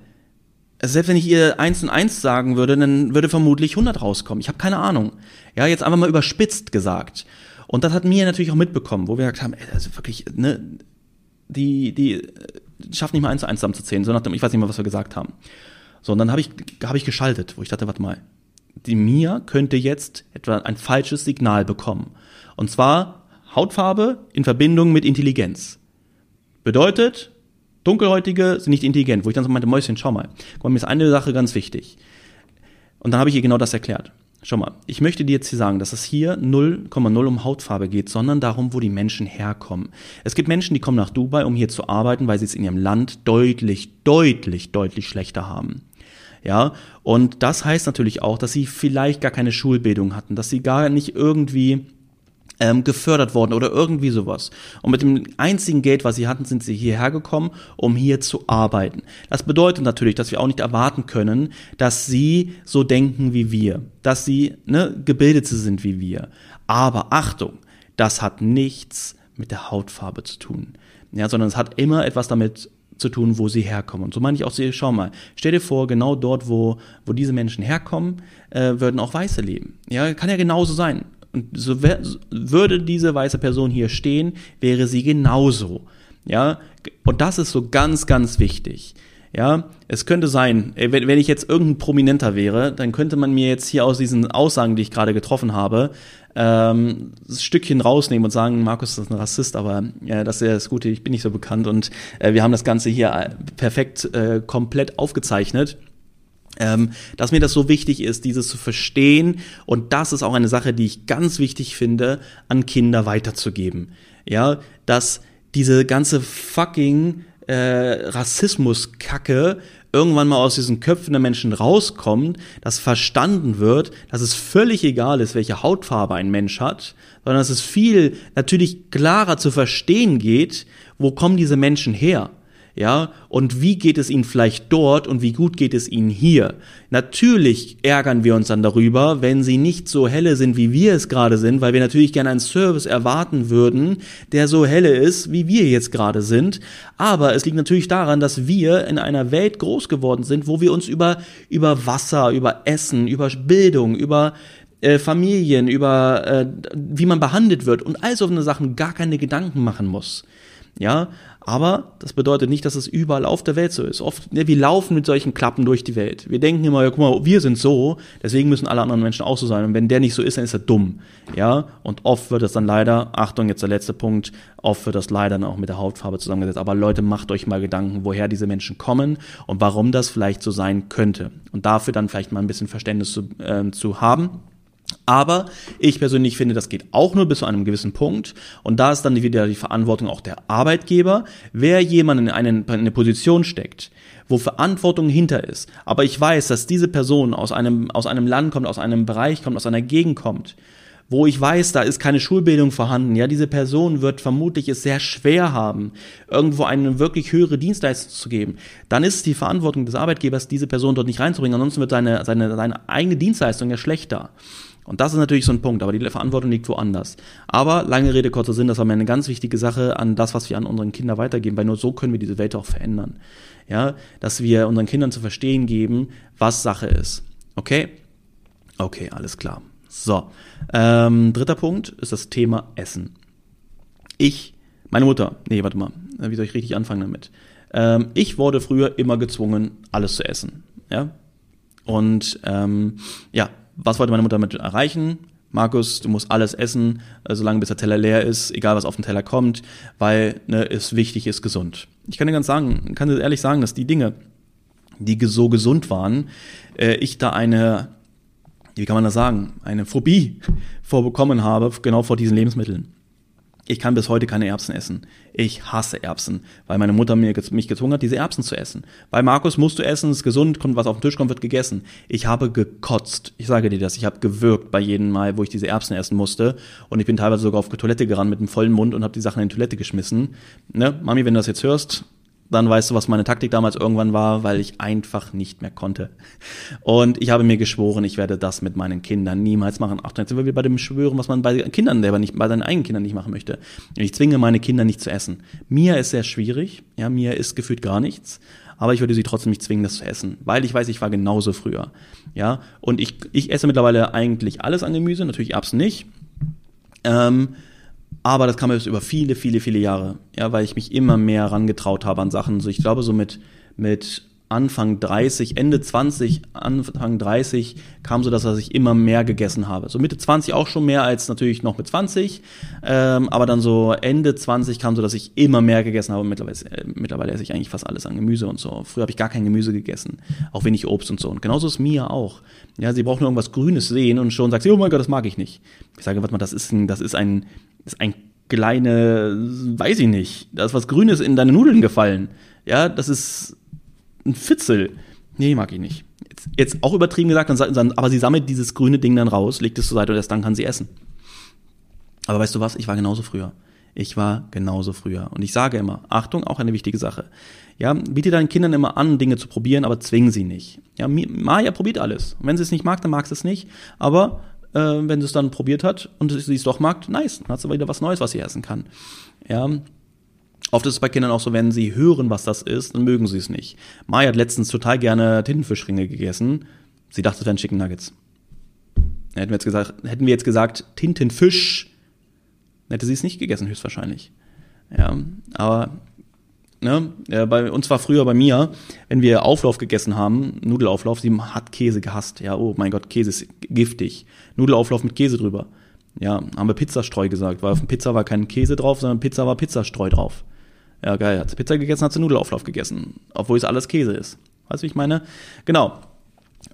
A: also selbst wenn ich ihr eins und eins sagen würde, dann würde vermutlich 100 rauskommen. Ich habe keine Ahnung. Ja, jetzt einfach mal überspitzt gesagt. Und das hat mir natürlich auch mitbekommen, wo wir gesagt haben, ey, also wirklich, ne, die, die schafft nicht mal eins zu eins zusammenzuzählen, so nachdem, ich weiß nicht mal, was wir gesagt haben. So, und dann habe ich, hab ich geschaltet, wo ich dachte, warte mal, die Mia könnte jetzt etwa ein falsches Signal bekommen. Und zwar Hautfarbe in Verbindung mit Intelligenz. Bedeutet, Dunkelhäutige sind nicht intelligent, wo ich dann so meinte, Mäuschen, schau mal. Guck mal, mir ist eine Sache ganz wichtig. Und dann habe ich ihr genau das erklärt. Schau mal, ich möchte dir jetzt hier sagen, dass es hier 0,0 um Hautfarbe geht, sondern darum, wo die Menschen herkommen. Es gibt Menschen, die kommen nach Dubai, um hier zu arbeiten, weil sie es in ihrem Land deutlich, deutlich, deutlich schlechter haben. Ja, und das heißt natürlich auch, dass sie vielleicht gar keine Schulbildung hatten, dass sie gar nicht irgendwie ähm, gefördert worden oder irgendwie sowas. Und mit dem einzigen Geld, was sie hatten, sind sie hierher gekommen, um hier zu arbeiten. Das bedeutet natürlich, dass wir auch nicht erwarten können, dass sie so denken wie wir, dass sie ne, gebildete sind wie wir. Aber Achtung, das hat nichts mit der Hautfarbe zu tun, ja, sondern es hat immer etwas damit zu tun, wo sie herkommen. Und so meine ich auch, schau mal, stell dir vor, genau dort, wo, wo diese Menschen herkommen, äh, würden auch Weiße leben. Ja, kann ja genauso sein. Und so wär, würde diese weiße Person hier stehen, wäre sie genauso. Ja, und das ist so ganz, ganz wichtig. Ja, es könnte sein, wenn, wenn ich jetzt irgendein Prominenter wäre, dann könnte man mir jetzt hier aus diesen Aussagen, die ich gerade getroffen habe, ähm, ein Stückchen rausnehmen und sagen, Markus ist ein Rassist, aber ja, das ist ja das Gute, ich bin nicht so bekannt und äh, wir haben das Ganze hier äh, perfekt äh, komplett aufgezeichnet. Ähm, dass mir das so wichtig ist, dieses zu verstehen und das ist auch eine Sache, die ich ganz wichtig finde, an Kinder weiterzugeben. Ja, dass diese ganze fucking äh, Rassismus-Kacke irgendwann mal aus diesen Köpfen der Menschen rauskommt, dass verstanden wird, dass es völlig egal ist, welche Hautfarbe ein Mensch hat, sondern dass es viel natürlich klarer zu verstehen geht, wo kommen diese Menschen her ja, und wie geht es ihnen vielleicht dort und wie gut geht es ihnen hier. Natürlich ärgern wir uns dann darüber, wenn sie nicht so helle sind, wie wir es gerade sind, weil wir natürlich gerne einen Service erwarten würden, der so helle ist, wie wir jetzt gerade sind. Aber es liegt natürlich daran, dass wir in einer Welt groß geworden sind, wo wir uns über, über Wasser, über Essen, über Bildung, über äh, Familien, über äh, wie man behandelt wird und all so eine Sachen gar keine Gedanken machen muss. Ja, aber das bedeutet nicht, dass es überall auf der Welt so ist. Oft, ne, wir laufen mit solchen Klappen durch die Welt. Wir denken immer, ja, guck mal, wir sind so, deswegen müssen alle anderen Menschen auch so sein. Und wenn der nicht so ist, dann ist er dumm. Ja, und oft wird es dann leider, Achtung, jetzt der letzte Punkt, oft wird das leider dann auch mit der Hautfarbe zusammengesetzt. Aber Leute, macht euch mal Gedanken, woher diese Menschen kommen und warum das vielleicht so sein könnte. Und dafür dann vielleicht mal ein bisschen Verständnis zu, äh, zu haben. Aber ich persönlich finde, das geht auch nur bis zu einem gewissen Punkt. Und da ist dann wieder die Verantwortung auch der Arbeitgeber, wer jemanden in eine, in eine Position steckt, wo Verantwortung hinter ist. Aber ich weiß, dass diese Person aus einem, aus einem Land kommt, aus einem Bereich kommt, aus einer Gegend kommt, wo ich weiß, da ist keine Schulbildung vorhanden. Ja, diese Person wird vermutlich es sehr schwer haben, irgendwo eine wirklich höhere Dienstleistung zu geben. Dann ist es die Verantwortung des Arbeitgebers, diese Person dort nicht reinzubringen. Ansonsten wird seine, seine, seine eigene Dienstleistung ja schlechter. Und das ist natürlich so ein Punkt, aber die Verantwortung liegt woanders. Aber lange Rede, kurzer Sinn, das war mir eine ganz wichtige Sache an das, was wir an unseren Kinder weitergeben, weil nur so können wir diese Welt auch verändern. Ja, dass wir unseren Kindern zu verstehen geben, was Sache ist. Okay? Okay, alles klar. So. Ähm, dritter Punkt ist das Thema Essen. Ich, meine Mutter, nee, warte mal, wie soll ich richtig anfangen damit? Ähm, ich wurde früher immer gezwungen, alles zu essen. Ja, und ähm, ja, was wollte meine Mutter damit erreichen? Markus, du musst alles essen, äh, solange bis der Teller leer ist, egal was auf den Teller kommt, weil ne, es wichtig ist, gesund. Ich kann dir ganz sagen, kann dir ehrlich sagen, dass die Dinge, die so gesund waren, äh, ich da eine, wie kann man das sagen, eine Phobie [LAUGHS] vorbekommen habe, genau vor diesen Lebensmitteln. Ich kann bis heute keine Erbsen essen. Ich hasse Erbsen, weil meine Mutter mir, mich gezwungen hat, diese Erbsen zu essen. Bei Markus musst du essen, ist gesund, kommt was auf den Tisch kommt, wird gegessen. Ich habe gekotzt. Ich sage dir das. Ich habe gewürgt bei jedem Mal, wo ich diese Erbsen essen musste. Und ich bin teilweise sogar auf die Toilette gerannt mit einem vollen Mund und habe die Sachen in die Toilette geschmissen. Ne? Mami, wenn du das jetzt hörst, dann weißt du, was meine Taktik damals irgendwann war, weil ich einfach nicht mehr konnte. Und ich habe mir geschworen, ich werde das mit meinen Kindern niemals machen. Ach, jetzt sind wir wieder bei dem Schwören, was man bei Kindern selber nicht, bei seinen eigenen Kindern nicht machen möchte. Ich zwinge meine Kinder nicht zu essen. Mir ist sehr schwierig, ja, mir ist gefühlt gar nichts. Aber ich würde sie trotzdem nicht zwingen, das zu essen, weil ich weiß, ich war genauso früher. Ja, und ich, ich esse mittlerweile eigentlich alles an Gemüse, natürlich Erbsen nicht. Ähm, aber das kam jetzt über viele, viele, viele Jahre, ja, weil ich mich immer mehr rangetraut habe an Sachen. So, ich glaube, so mit, mit Anfang 30, Ende 20, Anfang 30 kam so, dass ich immer mehr gegessen habe. So Mitte 20 auch schon mehr als natürlich noch mit 20, ähm, aber dann so Ende 20 kam so, dass ich immer mehr gegessen habe. Mittlerweile, äh, mittlerweile esse ich eigentlich fast alles an Gemüse und so. Früher habe ich gar kein Gemüse gegessen, auch wenig Obst und so. Und genauso ist Mia auch. Ja, sie braucht nur irgendwas Grünes sehen und schon sagt sie, oh mein Gott, das mag ich nicht. Ich sage, warte mal, das ist ein, das ist ein, das ist ein kleine, weiß ich nicht, da ist was Grünes in deine Nudeln gefallen. Ja, das ist ein Fitzel. Nee, mag ich nicht. Jetzt, jetzt auch übertrieben gesagt, dann, dann, aber sie sammelt dieses grüne Ding dann raus, legt es zur Seite und erst dann kann sie essen. Aber weißt du was? Ich war genauso früher. Ich war genauso früher. Und ich sage immer, Achtung, auch eine wichtige Sache. Ja, biete deinen Kindern immer an, Dinge zu probieren, aber zwing sie nicht. Ja, Maya probiert alles. Und wenn sie es nicht mag, dann mag sie es nicht. Aber äh, wenn sie es dann probiert hat und sie es doch mag, nice, dann hat sie wieder was Neues, was sie essen kann. Ja, Oft ist es bei Kindern auch so, wenn sie hören, was das ist, dann mögen sie es nicht. Maya hat letztens total gerne Tintenfischringe gegessen. Sie dachte, es wären Chicken Nuggets. Hätten wir jetzt gesagt, hätten wir jetzt gesagt Tintenfisch, hätte sie es nicht gegessen, höchstwahrscheinlich. Ja, aber Ne? Bei uns war früher bei mir, wenn wir Auflauf gegessen haben, Nudelauflauf, sie hat Käse gehasst. Ja, oh mein Gott, Käse ist giftig. Nudelauflauf mit Käse drüber. Ja, haben wir Pizzastreu gesagt, weil auf dem Pizza war kein Käse drauf, sondern Pizza war Pizzastreu drauf. Ja, geil. Hat sie Pizza gegessen, hat sie Nudelauflauf gegessen. Obwohl es alles Käse ist. Weißt du, wie ich meine? Genau.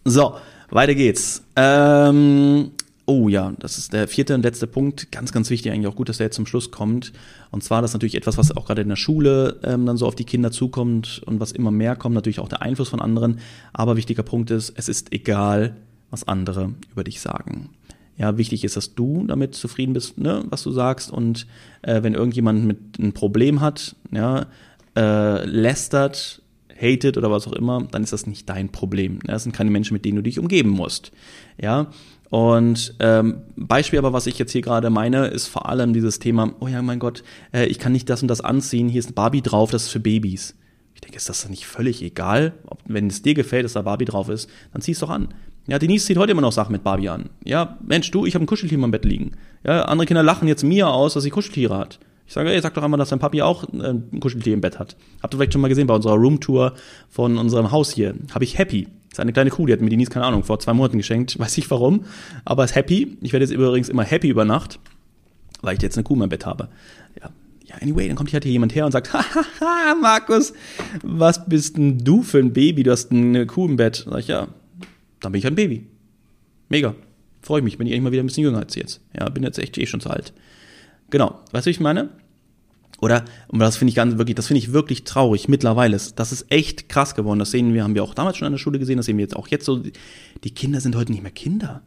A: So, weiter geht's. Ähm, oh ja, das ist der vierte und letzte Punkt. Ganz, ganz wichtig, eigentlich auch gut, dass der jetzt zum Schluss kommt. Und zwar, das ist natürlich etwas, was auch gerade in der Schule ähm, dann so auf die Kinder zukommt und was immer mehr kommt, natürlich auch der Einfluss von anderen. Aber wichtiger Punkt ist, es ist egal, was andere über dich sagen. Ja, wichtig ist, dass du damit zufrieden bist, ne, was du sagst. Und äh, wenn irgendjemand mit ein Problem hat, ja, äh, lästert, hatet oder was auch immer, dann ist das nicht dein Problem. Ja, das sind keine Menschen, mit denen du dich umgeben musst. Ja, und ähm, Beispiel aber, was ich jetzt hier gerade meine, ist vor allem dieses Thema, oh ja, mein Gott, äh, ich kann nicht das und das anziehen, hier ist ein Barbie drauf, das ist für Babys. Ich denke, ist das nicht völlig egal? Ob, wenn es dir gefällt, dass da Barbie drauf ist, dann zieh es doch an. Ja, Denise zieht heute immer noch Sachen mit Barbie an. Ja, Mensch, du, ich habe ein Kuscheltier im Bett liegen. Ja, andere Kinder lachen jetzt mir aus, dass sie Kuscheltiere hat. Ich sage, ey, sag doch einmal, dass dein Papi auch äh, ein Kuscheltier im Bett hat. Habt ihr vielleicht schon mal gesehen bei unserer Roomtour von unserem Haus hier? Habe ich Happy. Ist eine kleine Kuh, die hat mir Denise, keine Ahnung, vor zwei Monaten geschenkt. Weiß ich warum. Aber ist Happy. Ich werde jetzt übrigens immer Happy über Nacht, weil ich jetzt eine Kuh im Bett habe. Ja, ja, anyway, dann kommt hier halt hier jemand her und sagt, [LAUGHS] haha, Markus, was bist denn du für ein Baby? Du hast eine Kuh im Bett. Sag ich, ja, dann bin ich ein Baby. Mega. Freue ich mich, bin ich eigentlich mal wieder ein bisschen jünger als jetzt. Ja, bin jetzt echt eh schon zu alt. Genau. Weißt du, wie ich meine? Oder, und das finde ich ganz wirklich, das finde ich wirklich traurig mittlerweile. Das ist echt krass geworden. Das sehen wir, haben wir auch damals schon an der Schule gesehen, das sehen wir jetzt auch jetzt so. Die Kinder sind heute nicht mehr Kinder.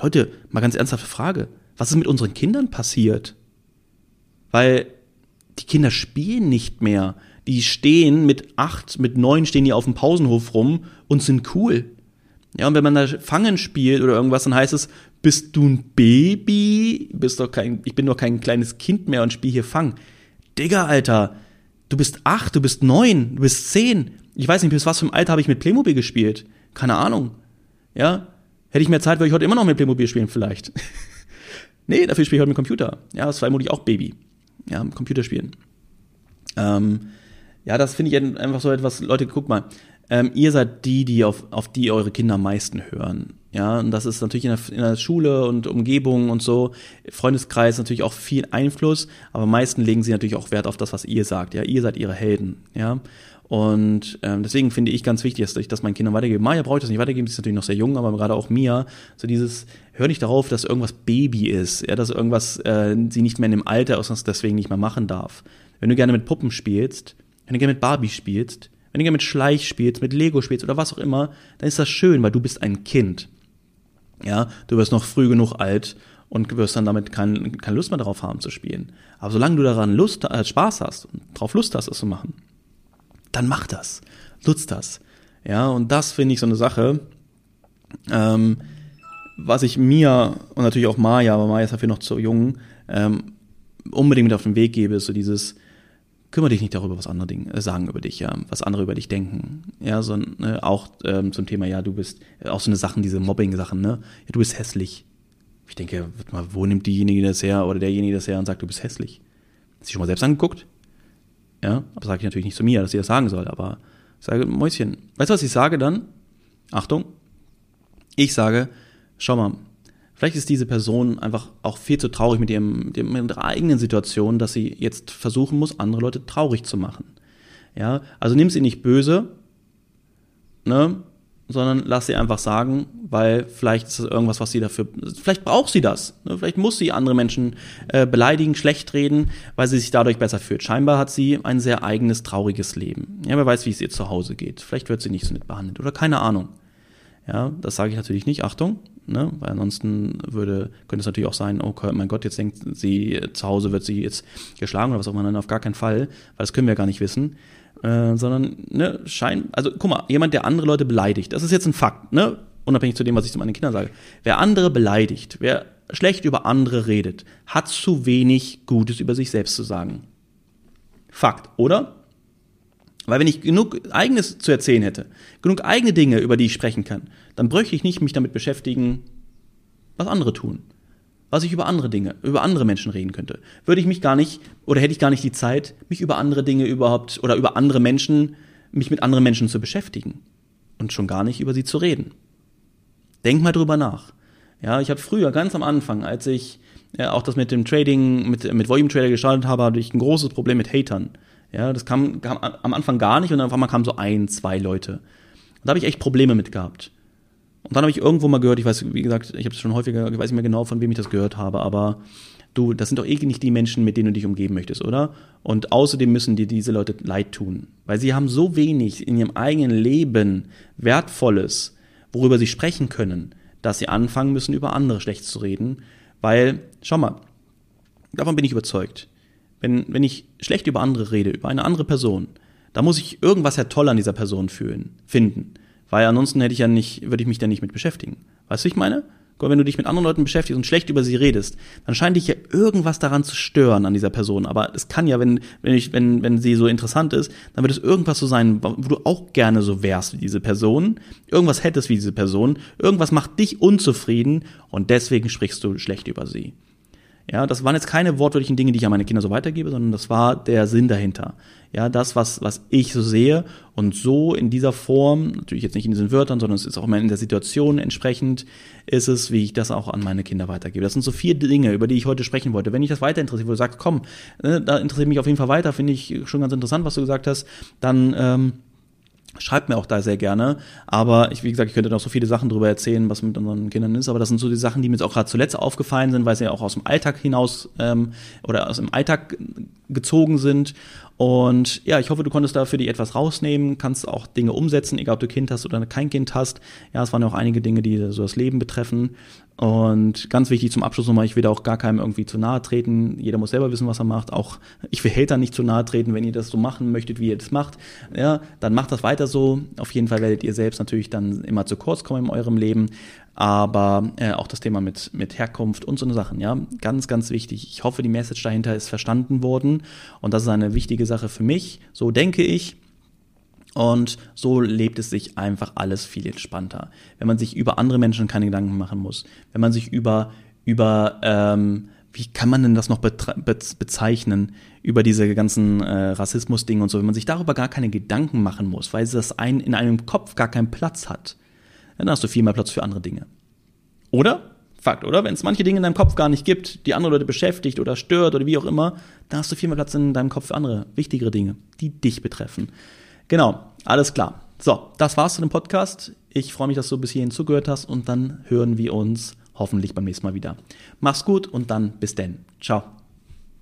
A: Leute, mal ganz ernsthafte Frage. Was ist mit unseren Kindern passiert? Weil die Kinder spielen nicht mehr. Die stehen mit acht, mit neun stehen die auf dem Pausenhof rum und sind cool. Ja, und wenn man da Fangen spielt oder irgendwas, dann heißt es, bist du ein Baby? Bist doch kein, ich bin doch kein kleines Kind mehr und spiele hier Fang. Digga, Alter, du bist acht, du bist neun, du bist zehn. Ich weiß nicht, bis was für ein Alter habe ich mit Playmobil gespielt. Keine Ahnung. Ja, hätte ich mehr Zeit, würde ich heute immer noch mit Playmobil spielen, vielleicht. [LAUGHS] nee, dafür spiele ich heute mit Computer. Ja, das war vermutlich auch Baby. Ja, Computerspielen. Ähm, ja, das finde ich einfach so etwas, Leute, guck mal, ähm, ihr seid die, die auf, auf die eure Kinder am meisten hören. Ja, und das ist natürlich in der, in der Schule und Umgebung und so, Freundeskreis natürlich auch viel Einfluss, aber am meisten legen sie natürlich auch Wert auf das, was ihr sagt. Ja, ihr seid ihre Helden. Ja, und ähm, deswegen finde ich ganz wichtig, dass ich das meinen Kindern weitergebe. Maya brauche ich das nicht weitergeben, sie ist natürlich noch sehr jung, aber gerade auch Mia, so dieses, hör nicht darauf, dass irgendwas Baby ist, ja, dass irgendwas äh, sie nicht mehr in dem Alter ist und deswegen nicht mehr machen darf. Wenn du gerne mit Puppen spielst, wenn du gerne mit Barbie spielst, wenn du gerne mit Schleich spielst, mit Lego spielst oder was auch immer, dann ist das schön, weil du bist ein Kind. Ja, du wirst noch früh genug alt und wirst dann damit kein, keine Lust mehr darauf haben zu spielen. Aber solange du daran Lust, äh, Spaß hast und drauf Lust hast, es zu machen, dann mach das. Nutz das. Ja, und das finde ich so eine Sache, ähm, was ich mir und natürlich auch Maya, aber Maya ist dafür noch zu jung, ähm, unbedingt mit auf den Weg gebe, ist so dieses, kümmere dich nicht darüber, was andere Dinge, äh, sagen über dich, ja, was andere über dich denken. Ja, sondern äh, auch ähm, zum Thema, ja, du bist, äh, auch so eine Sachen, diese Mobbing-Sachen, ne? Ja, du bist hässlich. Ich denke, mal, wo nimmt diejenige das her oder derjenige das her und sagt, du bist hässlich? Hast du schon mal selbst angeguckt? Ja, aber sage ich natürlich nicht zu mir, dass sie das sagen soll, aber ich sage, Mäuschen, weißt du, was ich sage dann? Achtung, ich sage, schau mal, Vielleicht ist diese Person einfach auch viel zu traurig mit, ihrem, mit ihrer eigenen Situation, dass sie jetzt versuchen muss, andere Leute traurig zu machen. Ja, also nimm sie nicht böse, ne, sondern lass sie einfach sagen, weil vielleicht ist das irgendwas, was sie dafür, vielleicht braucht sie das. Ne? Vielleicht muss sie andere Menschen äh, beleidigen, schlecht reden, weil sie sich dadurch besser fühlt. Scheinbar hat sie ein sehr eigenes, trauriges Leben. Ja, wer weiß, wie es ihr zu Hause geht. Vielleicht wird sie nicht so nett behandelt oder keine Ahnung. Ja, das sage ich natürlich nicht. Achtung, ne? weil ansonsten würde, könnte es natürlich auch sein, oh mein Gott, jetzt denkt sie, zu Hause wird sie jetzt geschlagen oder was auch immer, dann auf gar keinen Fall, weil das können wir gar nicht wissen. Äh, sondern, ne, schein, also guck mal, jemand, der andere Leute beleidigt, das ist jetzt ein Fakt, ne? Unabhängig zu dem, was ich zu meinen Kindern sage. Wer andere beleidigt, wer schlecht über andere redet, hat zu wenig Gutes über sich selbst zu sagen. Fakt, oder? Weil wenn ich genug eigenes zu erzählen hätte, genug eigene Dinge, über die ich sprechen kann, dann bräuchte ich nicht mich damit beschäftigen, was andere tun. was ich über andere Dinge, über andere Menschen reden könnte. Würde ich mich gar nicht oder hätte ich gar nicht die Zeit, mich über andere Dinge überhaupt oder über andere Menschen, mich mit anderen Menschen zu beschäftigen und schon gar nicht über sie zu reden. Denk mal drüber nach. Ja, ich habe früher ganz am Anfang, als ich ja, auch das mit dem Trading, mit, mit Volume Trader gestartet habe, hatte ich ein großes Problem mit Hatern. Ja, das kam, kam am Anfang gar nicht und dann auf einmal kamen so ein, zwei Leute. Und da habe ich echt Probleme mit gehabt. Und dann habe ich irgendwo mal gehört, ich weiß, wie gesagt, ich habe es schon häufiger, ich weiß nicht mehr genau, von wem ich das gehört habe, aber du, das sind doch eh nicht die Menschen, mit denen du dich umgeben möchtest, oder? Und außerdem müssen dir diese Leute leid tun, weil sie haben so wenig in ihrem eigenen Leben Wertvolles, worüber sie sprechen können, dass sie anfangen müssen, über andere schlecht zu reden, weil, schau mal, davon bin ich überzeugt. Wenn, wenn ich schlecht über andere rede, über eine andere Person, da muss ich irgendwas ja toll an dieser Person fühlen, finden. Weil ansonsten hätte ich ja nicht, würde ich mich da nicht mit beschäftigen. Weißt du, ich meine? Wenn du dich mit anderen Leuten beschäftigst und schlecht über sie redest, dann scheint dich ja irgendwas daran zu stören an dieser Person. Aber es kann ja, wenn, wenn, ich, wenn, wenn sie so interessant ist, dann wird es irgendwas so sein, wo du auch gerne so wärst wie diese Person, irgendwas hättest wie diese Person, irgendwas macht dich unzufrieden und deswegen sprichst du schlecht über sie. Ja, das waren jetzt keine wortwörtlichen Dinge, die ich an meine Kinder so weitergebe, sondern das war der Sinn dahinter. Ja, das, was, was ich so sehe und so in dieser Form, natürlich jetzt nicht in diesen Wörtern, sondern es ist auch immer in der Situation entsprechend, ist es, wie ich das auch an meine Kinder weitergebe. Das sind so vier Dinge, über die ich heute sprechen wollte. Wenn ich das weiter interessiert, wo du sagst, komm, ne, da interessiert mich auf jeden Fall weiter, finde ich schon ganz interessant, was du gesagt hast, dann, ähm, Schreibt mir auch da sehr gerne. Aber ich, wie gesagt, ich könnte noch so viele Sachen darüber erzählen, was mit unseren Kindern ist. Aber das sind so die Sachen, die mir jetzt auch gerade zuletzt aufgefallen sind, weil sie ja auch aus dem Alltag hinaus ähm, oder aus dem Alltag gezogen sind. Und ja, ich hoffe, du konntest da für dich etwas rausnehmen, kannst auch Dinge umsetzen, egal ob du Kind hast oder kein Kind hast. Ja, es waren ja auch einige Dinge, die so das Leben betreffen. Und ganz wichtig zum Abschluss nochmal, ich will da auch gar keinem irgendwie zu nahe treten. Jeder muss selber wissen, was er macht. Auch [LAUGHS] ich will Hater nicht zu nahe treten, wenn ihr das so machen möchtet, wie ihr das macht. Ja, dann macht das weiter so. Auf jeden Fall werdet ihr selbst natürlich dann immer zu kurz kommen in eurem Leben. Aber äh, auch das Thema mit, mit Herkunft und so eine Sachen, ja, ganz, ganz wichtig. Ich hoffe, die Message dahinter ist verstanden worden. Und das ist eine wichtige Sache für mich. So denke ich. Und so lebt es sich einfach alles viel entspannter. Wenn man sich über andere Menschen keine Gedanken machen muss, wenn man sich über, über ähm, wie kann man denn das noch bezeichnen, über diese ganzen äh, Rassismus-Dinge und so, wenn man sich darüber gar keine Gedanken machen muss, weil das ein, in einem Kopf gar keinen Platz hat, dann hast du viel mehr Platz für andere Dinge. Oder? Fakt, oder? Wenn es manche Dinge in deinem Kopf gar nicht gibt, die andere Leute beschäftigt oder stört oder wie auch immer, dann hast du viel mehr Platz in deinem Kopf für andere, wichtigere Dinge, die dich betreffen. Genau, alles klar. So, das war's zu dem Podcast. Ich freue mich, dass du bis hierhin zugehört hast und dann hören wir uns hoffentlich beim nächsten Mal wieder. Mach's gut und dann bis denn. Ciao.